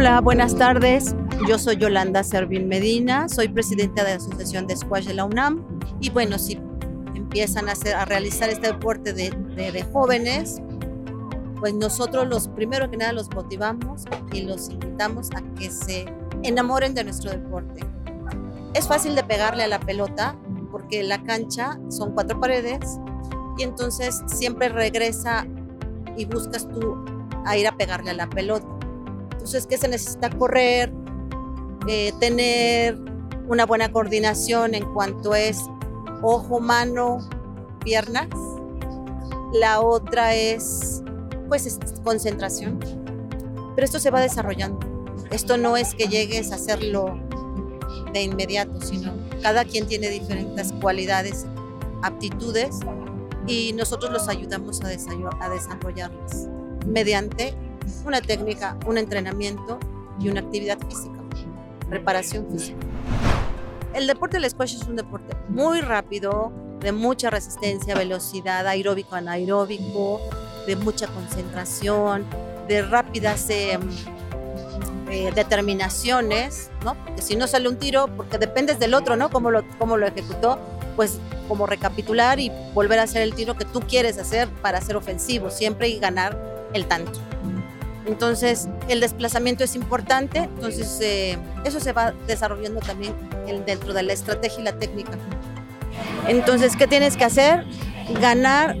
Hola, buenas tardes. Yo soy Yolanda Servín Medina, soy presidenta de la Asociación de Squash de la UNAM y bueno, si empiezan a, hacer, a realizar este deporte de, jóvenes, pues nosotros los primero que nada los motivamos y los invitamos a que se enamoren de nuestro deporte. Es fácil de pegarle a la pelota porque la cancha son cuatro paredes y entonces siempre regresa y buscas tú a ir a pegarle a la pelota. Entonces, ¿qué se necesita? Correr, eh, tener una buena coordinación en cuanto es ojo, mano, piernas. La otra es, pues, es concentración. Pero esto se va desarrollando. Esto no es que llegues a hacerlo de inmediato, sino cada quien tiene diferentes cualidades, aptitudes y nosotros los ayudamos a, a desarrollarlas mediante una técnica, un entrenamiento y una actividad física, preparación física. El deporte del squash es un deporte muy rápido, de mucha resistencia, velocidad, aeróbico, anaeróbico, de mucha concentración, de rápidas eh, eh, determinaciones, ¿no? Porque si no sale un tiro, porque dependes del otro, ¿no? Cómo lo, cómo lo ejecutó, pues como recapitular y volver a hacer el tiro que tú quieres hacer para ser ofensivo siempre y ganar el tanto. Entonces, el desplazamiento es importante, entonces eh, eso se va desarrollando también dentro de la estrategia y la técnica. Entonces, ¿qué tienes que hacer? Ganar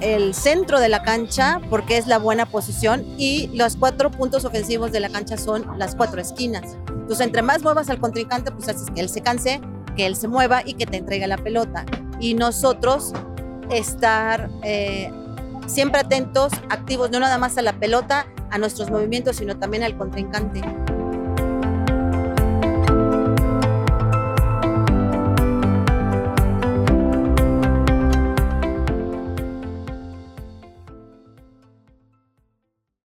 el centro de la cancha porque es la buena posición y los cuatro puntos ofensivos de la cancha son las cuatro esquinas. Entonces, entre más muevas al contrincante, pues haces que él se canse, que él se mueva y que te entregue la pelota. Y nosotros estar eh, siempre atentos, activos, no nada más a la pelota, a nuestros movimientos, sino también al contrincante.